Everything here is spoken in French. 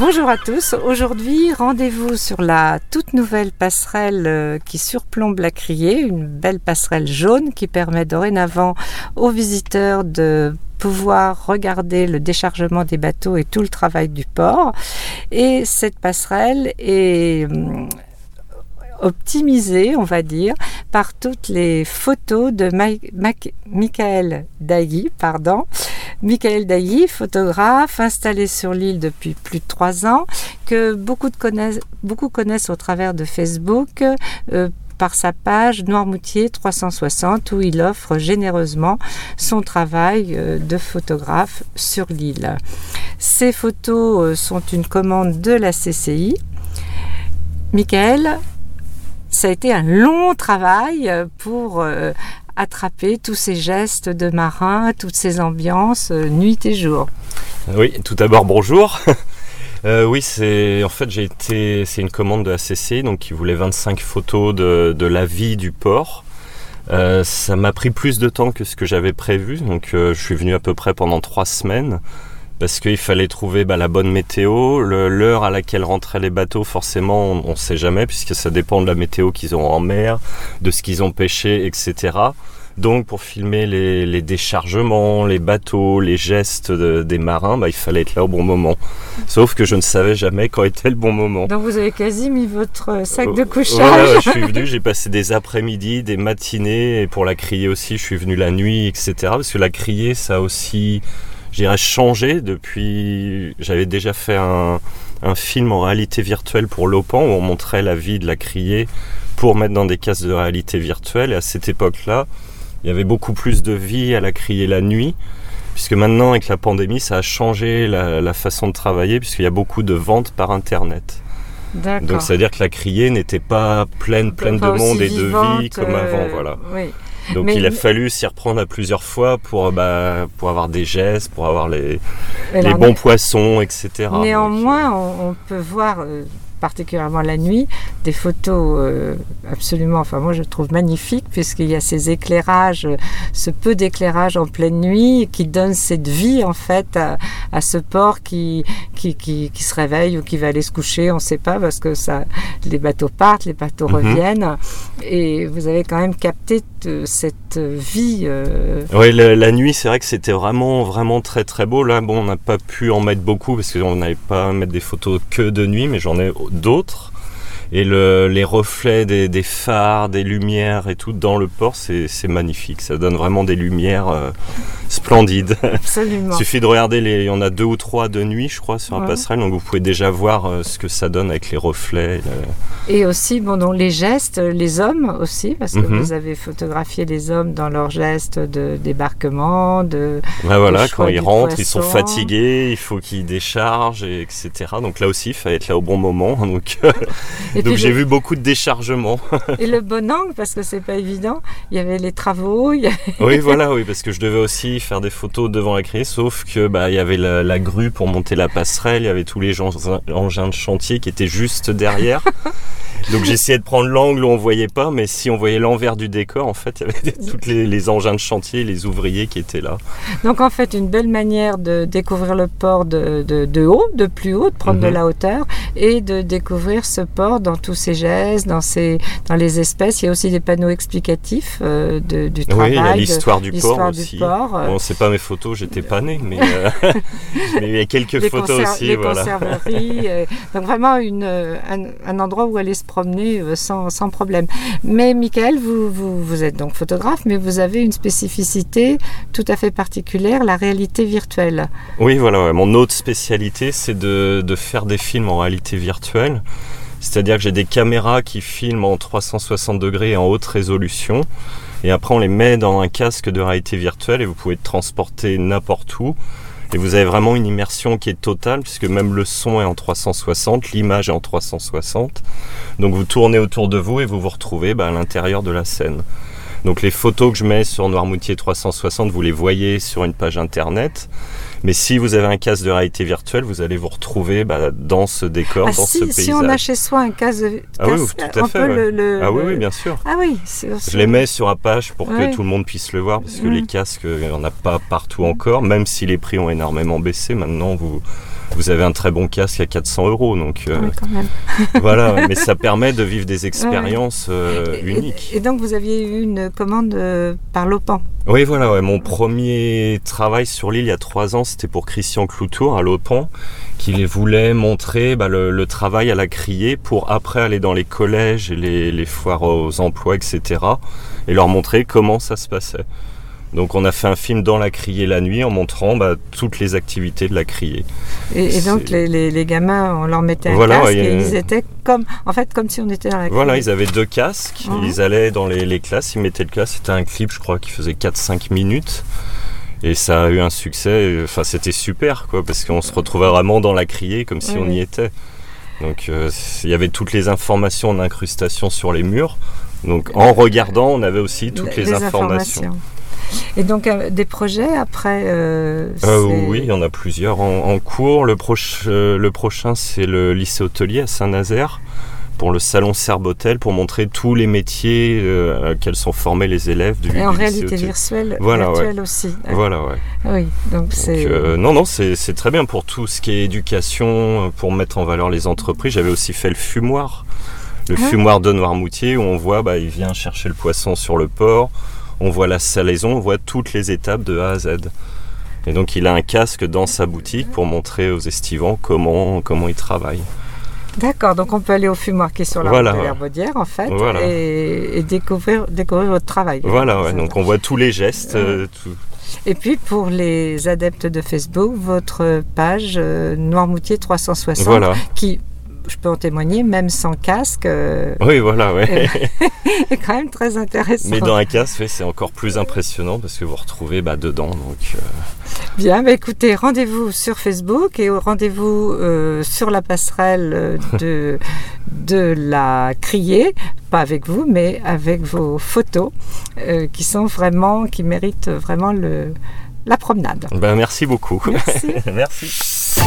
Bonjour à tous. Aujourd'hui, rendez-vous sur la toute nouvelle passerelle euh, qui surplombe la criée, une belle passerelle jaune qui permet dorénavant aux visiteurs de pouvoir regarder le déchargement des bateaux et tout le travail du port. Et cette passerelle est hum, optimisée, on va dire, par toutes les photos de Michael Dailly, pardon. Michael Dailly, photographe installé sur l'île depuis plus de trois ans, que beaucoup, connaissent, au travers de Facebook. Euh, par sa page Noirmoutier 360 où il offre généreusement son travail euh, de photographe sur l'île. Ces photos euh, sont une commande de la CCI. Michael, ça a été un long travail pour attraper tous ces gestes de marin, toutes ces ambiances, euh, nuit et jour. Oui, tout d'abord bonjour. oui, c'est en fait j'ai été, c'est une commande de la CCI, donc qui voulait 25 photos de, de la vie du port. ça m'a pris plus de temps que ce que j'avais prévu, donc je suis venu à peu près pendant trois semaines parce qu'il fallait trouver bah, la bonne météo, l'heure à laquelle rentraient les bateaux, forcément on ne sait jamais puisque ça dépend de la météo qu'ils ont en mer, de ce qu'ils ont pêché, etc. Donc pour filmer les, déchargements, les bateaux, les gestes des marins, bah, il fallait être là au bon moment. Sauf que je ne savais jamais quand était le bon moment. Donc vous avez quasi mis votre sac de couchage. je suis venu, j'ai passé des après-midi, des matinées, et pour la crier aussi, je suis venu la nuit, etc. Parce que la crier, ça aussi j'irais changer depuis. J'avais déjà fait un, film en réalité virtuelle pour Lopan où on montrait la vie de la criée pour mettre dans des cases de réalité virtuelle. Et à cette époque-là, il y avait beaucoup plus de vie à la criée la nuit. Puisque maintenant, avec la pandémie, ça a changé la, façon de travailler, puisqu'il y a beaucoup de ventes par Internet. Donc, c'est-à-dire que la criée n'était pas pleine, pleine de monde et de vie comme avant. Voilà. Oui. Donc il a fallu s'y reprendre à plusieurs fois pour, bah, pour avoir des gestes, pour avoir les, les bons poissons, etc. Néanmoins, on, peut voir euh, particulièrement la nuit, des photos euh, absolument, enfin moi je trouve magnifiques puisqu'il y a ces éclairages, ce peu d'éclairage en pleine nuit qui donne cette vie en fait à, ce port qui qui, qui, se réveille ou qui va aller se coucher, on ne sait pas parce que ça, les bateaux partent, les bateaux mhm. reviennent et vous avez quand même capté cette vie. Euh, oui, la, nuit c'est vrai que c'était vraiment vraiment très très beau. Là bon on n'a pas pu en mettre beaucoup parce qu'on n'avait pas à mettre des photos que de nuit mais j'en ai d'autres. Et les reflets des, phares, des lumières et tout dans le port, c'est magnifique. Ça donne vraiment des lumières euh, Absolument. Il suffit de regarder, les, il y en a deux ou trois de nuit, je crois, sur la passerelle. Donc vous pouvez déjà voir euh, ce que ça donne avec les reflets. Et aussi, bon, les gestes, les hommes aussi, parce que mhm. vous avez photographié les hommes dans leurs gestes de débarquement, de. voilà, quand ils rentrent, ils sont fatigués, il faut qu'ils déchargent, et etc. Donc là aussi, il fallait être là au bon moment. Donc. Donc j'ai vu beaucoup de déchargements. et le bon angle, parce que c'est pas évident. Il y avait les travaux. oui, voilà, oui, parce que je devais aussi faire des photos devant la criée, sauf que bah il y avait la, grue pour monter la passerelle, il y avait tous les engins de chantier qui étaient juste derrière. Donc j'essayais de prendre l'angle où on voyait pas, mais si on voyait l'envers du décor, en fait, il y avait tous les, engins de chantier, les ouvriers qui étaient là. Donc en fait, une belle manière de découvrir le port de, de, haut, de plus haut, de prendre de mhm. la hauteur, et de découvrir ce port dans tous ses gestes, dans, ses, dans les espèces. Il y a aussi des panneaux explicatifs euh, de, du travail. Oui, il y a l'histoire du port aussi. Port. Bon, c'est pas mes photos, j'étais pas né, mais, euh, mais, il y a quelques photos aussi. Les conserveries. Euh, donc vraiment une, un, un endroit où aller se promener euh, sans, sans problème. Mais Michael, vous, vous, vous, êtes donc photographe, mais vous avez une spécificité tout à fait particulière, la réalité virtuelle. Oui, voilà, mon autre spécialité, c'est de, de faire des films en réalité virtuelle. C'est-à-dire que j'ai des caméras qui filment en 360 degrés en haute résolution. Et après, on les met dans un casque de réalité virtuelle et vous pouvez transporter n'importe où. Et vous avez vraiment une immersion qui est totale, puisque même le son est en 360, l'image est en 360. Donc vous tournez autour de vous et vous vous retrouvez bah, à l'intérieur de la scène. Donc les photos que je mets sur Noirmoutier 360, vous les voyez sur une page internet. Mais si vous avez un casque de réalité virtuelle, vous allez vous retrouver bah, dans ce décor, ah, dans ce paysage. Si on a chez soi un casque, de, ah oui, tout à fait, ah oui, oui, bien sûr. Ah oui, je les mets sur Apache pour que tout le monde puisse le voir, parce que les casques, il n'y en a pas partout encore, même si les prix ont énormément baissé. Maintenant, vous vous avez un très bon casque à 400 euros. Donc Ah oui, quand même. voilà, mais ça permet de vivre des expériences euh, Et- uniques. Et, et donc vous aviez eu une commande euh, par Lopan. Oui, voilà, ouais, mon premier travail sur l'île il y a trois ans, c'était pour Christian Cloutour à Lopan, qui voulait montrer bah, le, le travail à la criée pour après aller dans les collèges et les, les foires aux emplois, etc. et leur montrer comment ça se passait. Donc on a fait un film dans la criée la nuit en montrant bah, toutes les activités de la criée. Et, et donc les, les- les gamins, on leur mettait un Voilà, casque ouais, et euh, ils étaient comme, en fait, comme si on était dans la Voilà, criée. ils avaient deux casques, ils allaient dans les, les classes, ils mettaient le casque, c'était un clip je crois qui faisait 4-5 minutes. Et ça a eu un succès, euh, enfin c'était super quoi, parce qu'on se retrouvait vraiment dans la criée comme si Oui, on oui. y était. Donc euh, il y avait toutes les informations en incrustation sur les murs. Donc en regardant, on avait aussi toutes les, informations. Et donc euh, des projets après euh, Euh, oui, il y en a plusieurs en, en cours. Le, proche- le prochain, c'est le lycée hôtelier à Saint-Nazaire pour le salon Serbotel pour montrer tous les métiers euh, auxquels sont formés les élèves du, Et en du réalité virtuelle, Voilà, virtuelle aussi. Voilà, ouais. Oui, donc c'est. euh, non, non, c'est très bien pour tout ce qui est éducation, pour mettre en valeur les entreprises. J'avais aussi fait le fumoir, le Ah. fumoir de Noirmoutier, où on voit, bah, il vient chercher le poisson sur le port, on voit la salaison, on voit toutes les étapes de A à Z. Et donc il a un casque dans sa boutique pour montrer aux estivants comment, comment il travaille. D'accord, donc on peut aller au fumoir qui est sur la Voilà, route de l'Herbaudière en fait Voilà. et, et découvrir, découvrir votre travail. Voilà, ouais, donc on voit tous les gestes. euh, tout- Et puis pour les adeptes de Facebook, votre page euh, Noirmoutier 360 Voilà. qui, je peux en témoigner, même sans casque, euh, Oui, voilà, ouais. est quand même très intéressant. Mais dans un casque, c'est encore plus impressionnant parce que vous retrouvez bah, dedans. Donc, euh, Bien, bah écoutez, rendez-vous sur Facebook et rendez-vous euh, sur la passerelle euh, de, de la criée, pas avec vous, mais avec vos photos euh, qui sont vraiment, qui méritent vraiment le, la promenade. bah, merci beaucoup. Merci. merci.